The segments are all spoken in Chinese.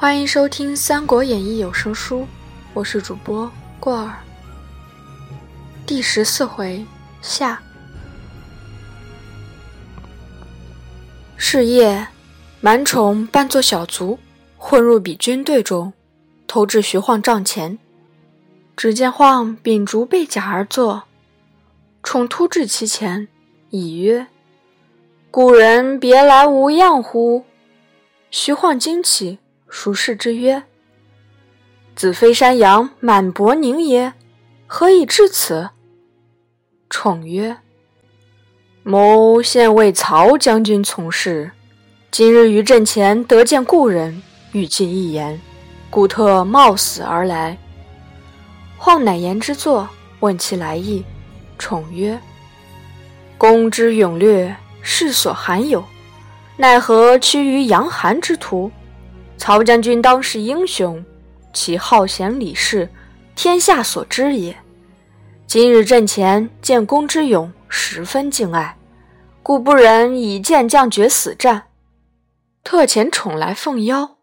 欢迎收听《三国演义》有声书，我是主播过儿。第十四回下，是夜，满宠扮作小卒，混入彼军队中，投至徐晃帐前。只见晃秉烛背甲而坐，宠突至其前，以曰：“古人别来无恙乎？”徐晃惊起。孰是之曰：“子非山阳满伯宁也？何以至此？”宠曰：“某现为曹将军从事，今日于阵前得见故人，欲尽一言，故特冒死而来。”晃乃言之作，问其来意。宠曰：“公之勇略，世所罕有，奈何屈于阳寒之徒？”曹将军当是英雄，其好贤礼士，天下所知也。今日阵前见公之勇，十分敬爱，故不忍以剑将决死战，特遣宠来奉邀。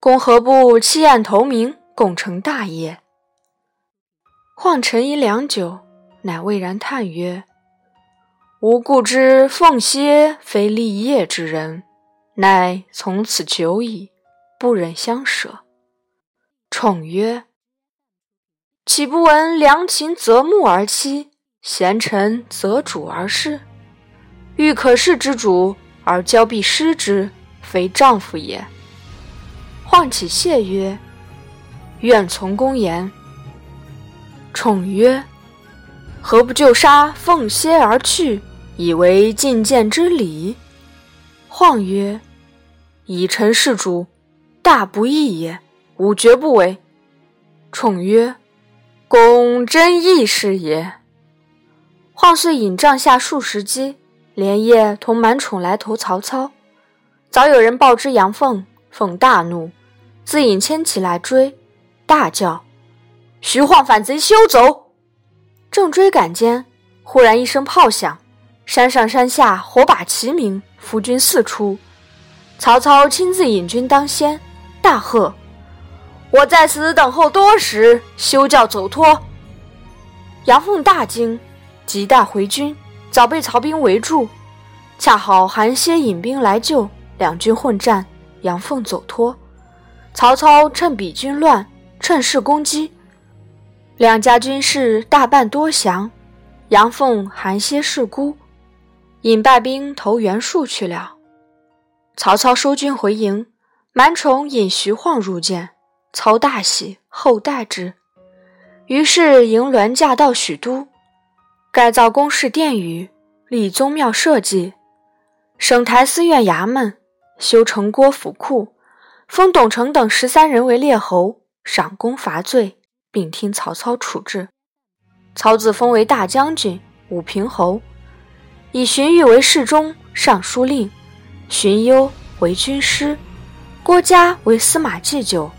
公何不弃暗投明，共成大业？晃沉吟良久，乃蔚然叹曰：“吾故知凤歇非立业之人，乃从此久矣。”不忍相舍。宠曰：“岂不闻良禽择木而栖，贤臣择主而事？欲可事之主，而骄必失之，非丈夫也。”晃起谢曰：“愿从公言。”宠曰：“何不就杀凤歇而去，以为觐见之礼？”晃曰：“以臣事主。”大不义也，吾绝不为。宠曰：“公真义士也。”晃遂引帐下数十骑，连夜同满宠来投曹操。早有人报知杨凤，凤大怒，自引牵骑来追，大叫：“徐晃反贼，休走！”正追赶间，忽然一声炮响，山上山下火把齐鸣，伏军四出。曹操亲自引军当先。大喝：“我在此等候多时，休教走脱！”杨凤大惊，急带回军，早被曹兵围住。恰好韩歇引兵来救，两军混战，杨凤走脱。曹操趁彼军乱，趁势攻击，两家军士大半多降。杨凤、韩歇是孤，引败兵投袁术去了。曹操收军回营。蛮宠引徐晃入见，操大喜，厚待之。于是迎銮驾到许都，改造宫室殿宇，立宗庙社稷，省台司院衙门，修城郭府库，封董承等十三人为列侯，赏功罚罪，并听曹操处置。曹子封为大将军、武平侯，以荀彧为侍中、尚书令，荀攸为军师。郭嘉为司马祭酒，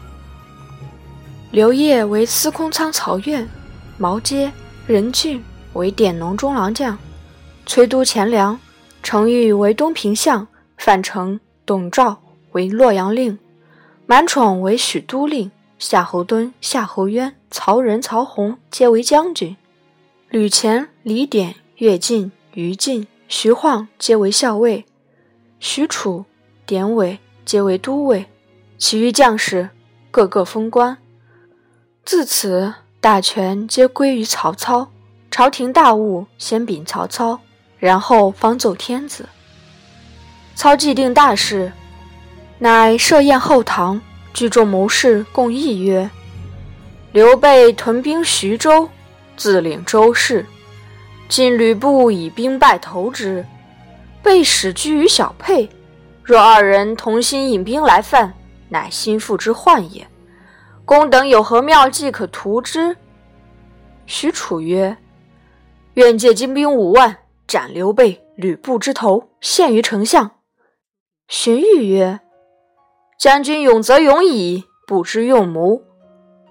刘烨为司空仓曹院，毛阶、任俊为典农中郎将，崔都钱粮，程昱为东平相，范成、董昭为洛阳令，满宠为许都令，夏侯惇、夏侯渊、曹仁、曹洪皆为将军，吕虔、李典、乐进、于禁、徐晃皆为校尉，许褚、典韦。皆为都尉，其余将士个个封官。自此，大权皆归于曹操。朝廷大务先禀曹操，然后方奏天子。操既定大事，乃设宴后堂，聚众谋士共议曰：“刘备屯兵徐州，自领州市。今吕布以兵败投之，被使居于小沛。”若二人同心引兵来犯，乃心腹之患也。公等有何妙计可图之？许褚曰：“愿借精兵五万，斩刘备、吕布之头，献于丞相。”荀彧曰：“将军勇则勇矣，不知用谋。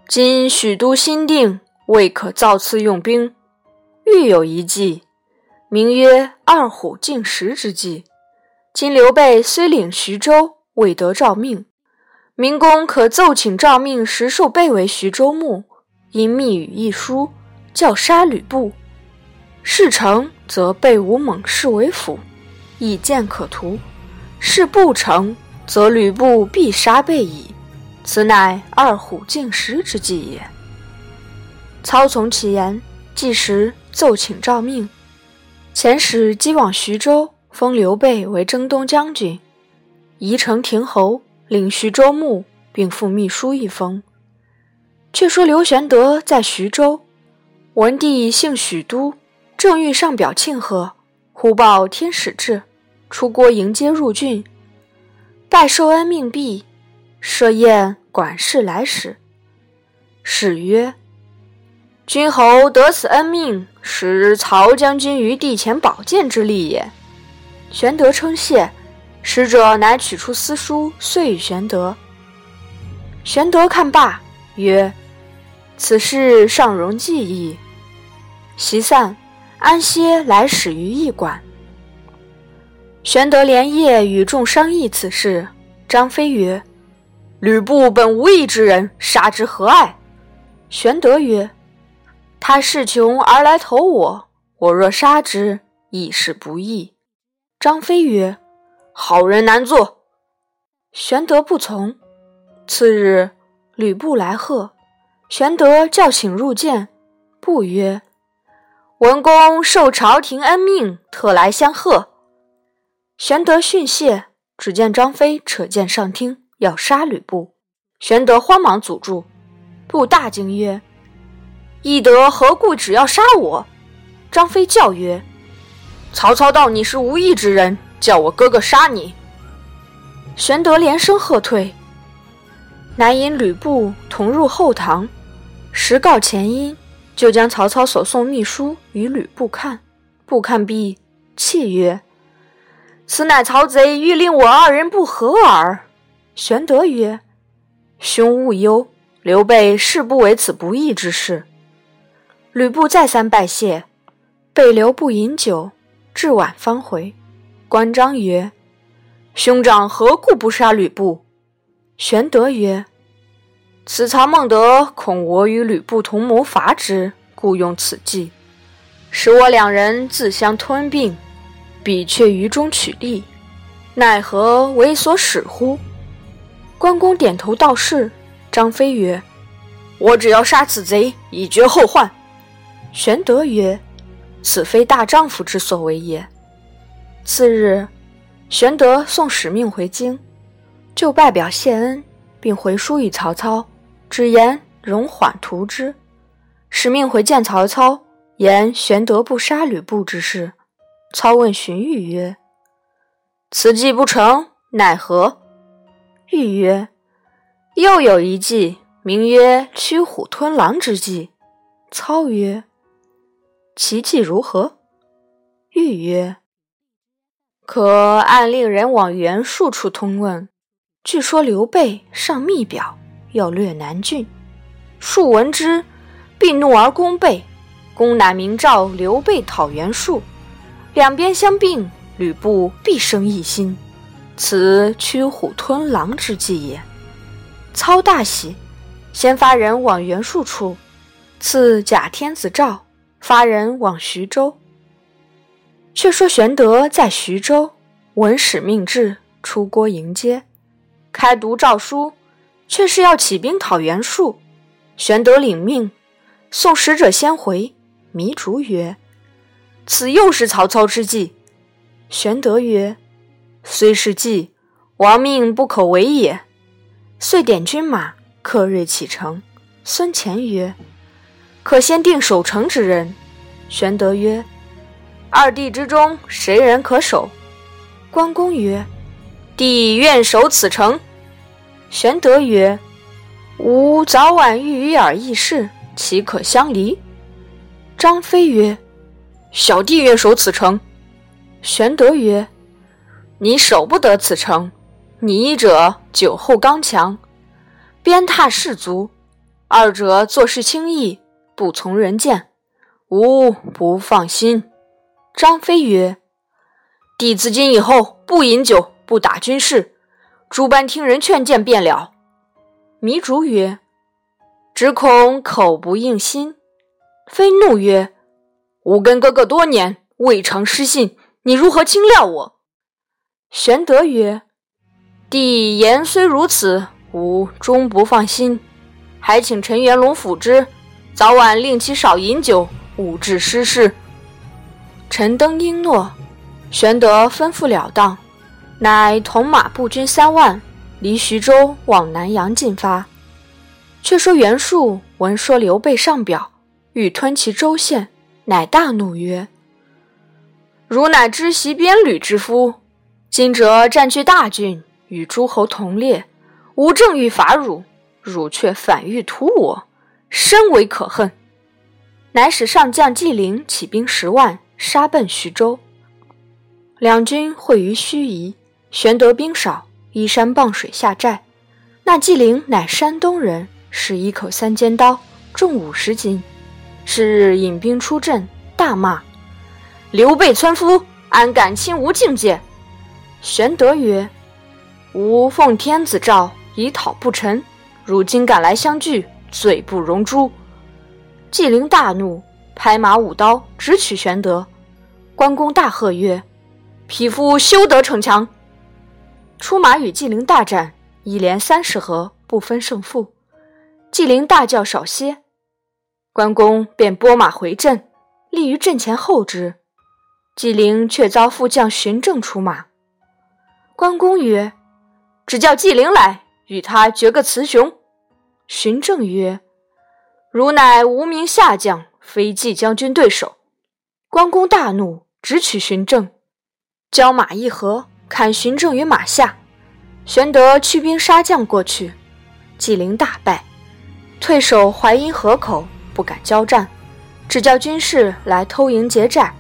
今许都新定，未可造次用兵。欲有一计，名曰‘二虎竞食之计’。”今刘备虽领徐州，未得诏命，明公可奏请诏命石寿备为徐州牧，因密语一书，教杀吕布。事成，则备吴猛士为辅，以剑可图；事不成，则吕布必杀备矣。此乃二虎竞食之计也。操从其言，即时奏请诏命。遣使即往徐州，封刘备为征东将军，宜城亭侯，领徐州牧，并附秘书一封。却说刘玄德在徐州，文帝幸许都。正欲上表庆贺，忽报天使至，出郭迎接入郡，拜受恩命毕，设宴管事来使。使曰：“君侯得此恩命，使曹将军于帝前保荐之力也。”玄德称谢，使者乃取出私书，遂与玄德。玄德看罢，曰：“此事尚容记忆。”席散。安歇，来使于驿馆。玄德连夜与众商议此事。张飞曰：“吕布本无义之人，杀之何碍？”玄德曰：“他势穷而来投我，我若杀之，亦是不义。”张飞曰：“好人难做。”玄德不从。次日，吕布来贺，玄德叫请入见，布曰。文公受朝廷恩命，特来相贺。玄德训谢，只见张飞扯剑上厅，要杀吕布。玄德慌忙阻住，布大惊曰：“翼德何故只要杀我？”张飞叫曰：“曹操道你是无义之人，叫我哥哥杀你。”玄德连声喝退，乃引吕布同入后堂，实告前因。就将曹操所送密书与吕布看，不看毕，泣曰：“此乃曹贼欲令我二人不和耳。”玄德曰：“兄勿忧，刘备誓不为此不义之事。”吕布再三拜谢，备留不饮酒，至晚方回。关张曰：“兄长何故不杀吕布？”玄德曰：此曹孟德恐我与吕布同谋伐之，故用此计，使我两人自相吞并，彼却于中取利，奈何为所使乎？关公点头道是。张飞曰：“我只要杀此贼，以绝后患。”玄德曰：“此非大丈夫之所为也。”次日，玄德送使命回京，就拜表谢恩，并回书与曹操。只言容缓图之，使命回见曹操，言玄德不杀吕布之事。操问荀彧曰：“此计不成，奈何？”彧曰：“又有一计，名曰驱虎吞狼之计。”操曰：“其计如何？”彧曰：“可暗令人往袁术处通问，据说刘备上密表。”要略南郡，数闻之，必怒而攻备。公乃明诏刘备讨袁术，两边相并，吕布必生异心，此驱虎吞狼之计也。操大喜，先发人往袁术处，赐假天子诏，发人往徐州。却说玄德在徐州，闻使命至，出郭迎接，开读诏书。却是要起兵讨袁术，玄德领命，送使者先回。糜竺曰：“此又是曹操之计。”玄德曰：“虽是计，王命不可违也。”遂点军马，克日启程。孙乾曰：“可先定守城之人。”玄德曰：“二弟之中，谁人可守？”关公曰：“弟愿守此城。”玄德曰：“吾早晚欲与尔议事，岂可相离？”张飞曰：“小弟愿守此城。”玄德曰：“你守不得此城。你一者酒后刚强，鞭挞士卒；二者做事轻易，不从人见，吾不放心。”张飞曰：“弟自今以后不饮酒，不打军士。”诸般听人劝谏便了。糜竺曰：“只恐口不应心。”飞怒曰：“吾跟哥哥多年，未尝失信，你如何轻料我？”玄德曰：“弟言虽如此，吾终不放心，还请陈元龙辅之，早晚令其少饮酒，勿致失事。”陈登应诺，玄德吩咐了当，乃同马步军三万，离徐州往南阳进发。却说袁术闻说刘备上表。欲吞其州县，乃大怒曰：“汝乃知袭边旅之夫，今则占据大郡，与诸侯同列，吾正欲伐汝，汝却反欲屠我，深为可恨。”乃使上将纪灵起兵十万，杀奔徐州。两军会于盱眙，玄德兵少，依山傍水下寨。那纪灵乃山东人，使一口三尖刀，重五十斤。是日引兵出阵，大骂：“刘备村夫，安敢轻吾境界？”玄德曰：“吾奉天子诏，以讨不臣，如今赶来相拒，罪不容诛。”纪灵大怒，拍马舞刀，直取玄德。关公大喝曰：“匹夫休得逞强！”出马与纪灵大战，一连三十合，不分胜负。纪灵大叫少歇。关公便拨马回阵，立于阵前候之。纪灵却遭副将荀正出马。关公曰：“只叫纪灵来，与他决个雌雄。”荀正曰：“汝乃无名下将，非纪将军对手。”关公大怒，直取荀正，交马一合，砍荀正于马下。玄德驱兵杀将过去，纪灵大败，退守淮阴河口。不敢交战，只叫军士来偷营劫寨，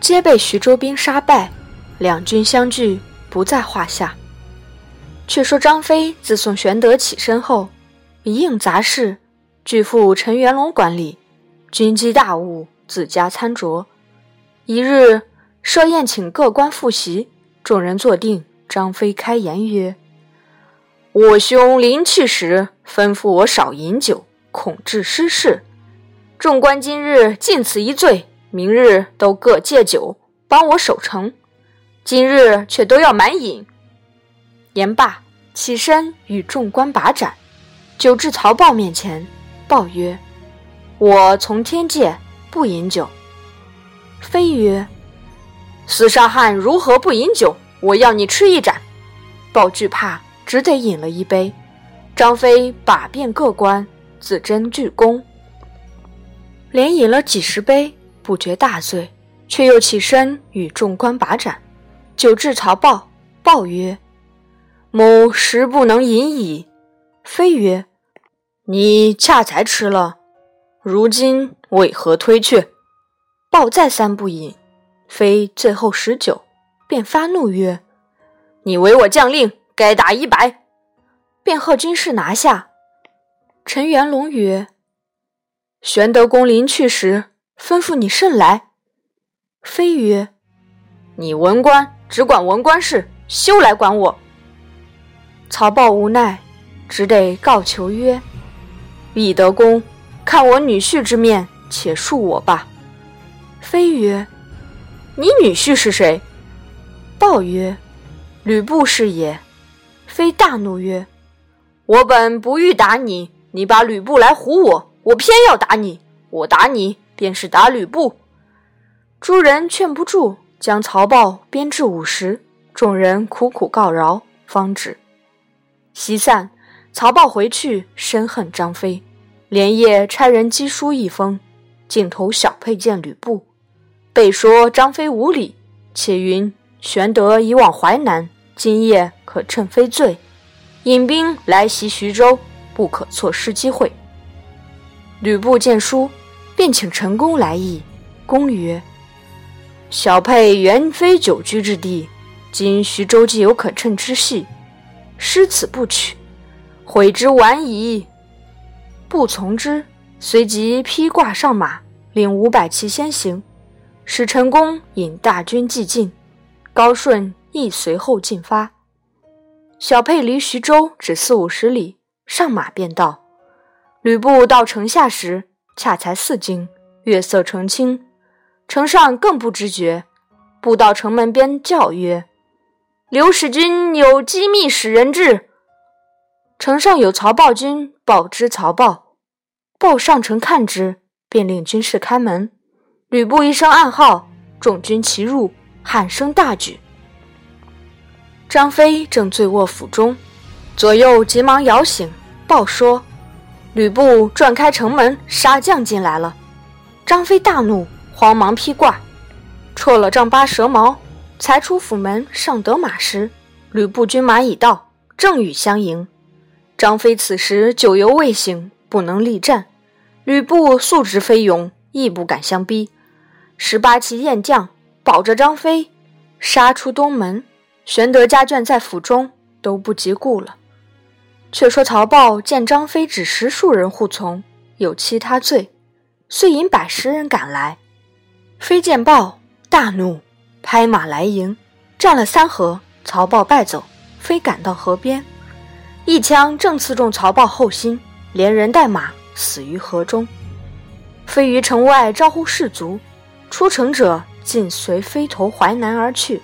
皆被徐州兵杀败，两军相距不在话下。却说张飞自送玄德起身后，一应杂事，俱付陈元龙管理，军机大务自家参酌。一日设宴请各官复席，众人坐定，张飞开言曰：“我兄临去时吩咐我少饮酒，恐致失事。”众官今日尽此一醉，明日都各借酒帮我守城。今日却都要满饮。言罢，起身与众官把盏，酒至曹豹面前，豹曰：“我从天界，不饮酒。”飞曰：“厮杀汉如何不饮酒？我要你吃一盏。”豹惧怕，只得饮了一杯。张飞把遍各官，自斟俱恭。连饮了几十杯，不觉大醉，却又起身与众官把盏。酒至曹豹，豹曰：“某实不能饮矣。”飞曰：“你恰才吃了，如今为何推却？”豹再三不饮，飞最后十酒，便发怒曰：“你违我将令，该打一百！”便贺军士拿下。陈元龙曰：玄德公临去时，吩咐你甚来。飞曰：“你文官只管文官事，休来管我。”曹豹无奈，只得告求曰：“懿德公，看我女婿之面，且恕我吧。”飞曰：“你女婿是谁？”豹曰：“吕布是也。”飞大怒曰：“我本不欲打你，你把吕布来唬我。”我偏要打你，我打你便是打吕布。诸人劝不住，将曹豹鞭至五十。众人苦苦告饶，方止。席散，曹豹回去，深恨张飞，连夜差人击书一封，径投小沛见吕布。备说张飞无礼，且云玄德已往淮南，今夜可趁飞醉，引兵来袭徐州，不可错失机会。吕布见书，便请陈宫来议。公曰：“小沛原非久居之地，今徐州既有可乘之隙，失此不取，悔之晚矣。”不从之，随即披挂上马，领五百骑先行，使陈宫引大军既进，高顺亦随后进发。小沛离徐州只四五十里，上马便到：“吕布到城下时，恰才四更，月色澄清，城上更不知觉。步到城门边，叫曰：‘刘使君有机密使人至。’城上有曹豹军报知曹豹，豹上城看之，便令军士开门。吕布一声暗号，众军齐入，喊声大举。张飞正醉卧府中，左右急忙摇醒，报说吕布转开城门，杀将进来了。张飞大怒，慌忙披挂，绰了丈八蛇矛，才出府门上得马时，吕布军马已到，正与相迎。张飞此时酒犹未醒，不能力战。吕布素知飞勇，亦不敢相逼。十八骑燕将保着张飞，杀出东门。玄德家眷在府中，都不及顾了。却说曹豹见张飞只十数人护从，有其他罪，遂引百十人赶来。飞见豹，大怒，拍马来迎，战了三合，曹豹败走。飞赶到河边。一枪正刺中曹豹后心，连人带马死于河中。飞于城外招呼士卒，出城者尽随飞投淮南而去。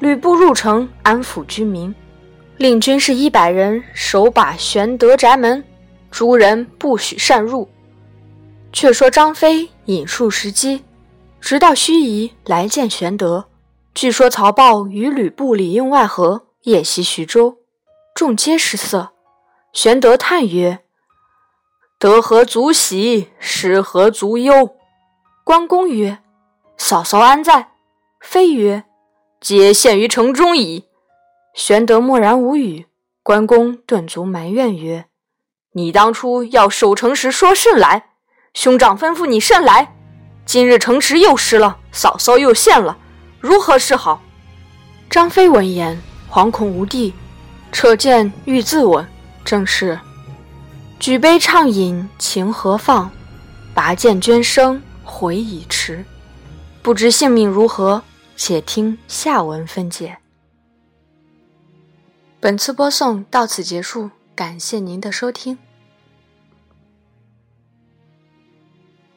吕布入城安抚居民，令军士一百人守把玄德宅门，诸人不许擅入。却说张飞引数十骑，直到盱眙来见玄德。据说曹豹与吕布里应外合，夜袭徐州。众皆失色。玄德叹曰：“得何足喜，失何足忧。”关公曰：“嫂嫂安在？”飞曰：“皆陷于城中矣。”玄德默然无语。关公顿足埋怨曰：“你当初要守城时说甚来？兄长吩咐你甚来？今日城池又失了，嫂嫂又陷了，如何是好？”张飞闻言，惶恐无地。扯剑欲自刎，正是举杯畅饮情何放，拔剑捐生悔已迟。不知性命如何，且听下文分解。本次播送到此结束，感谢您的收听。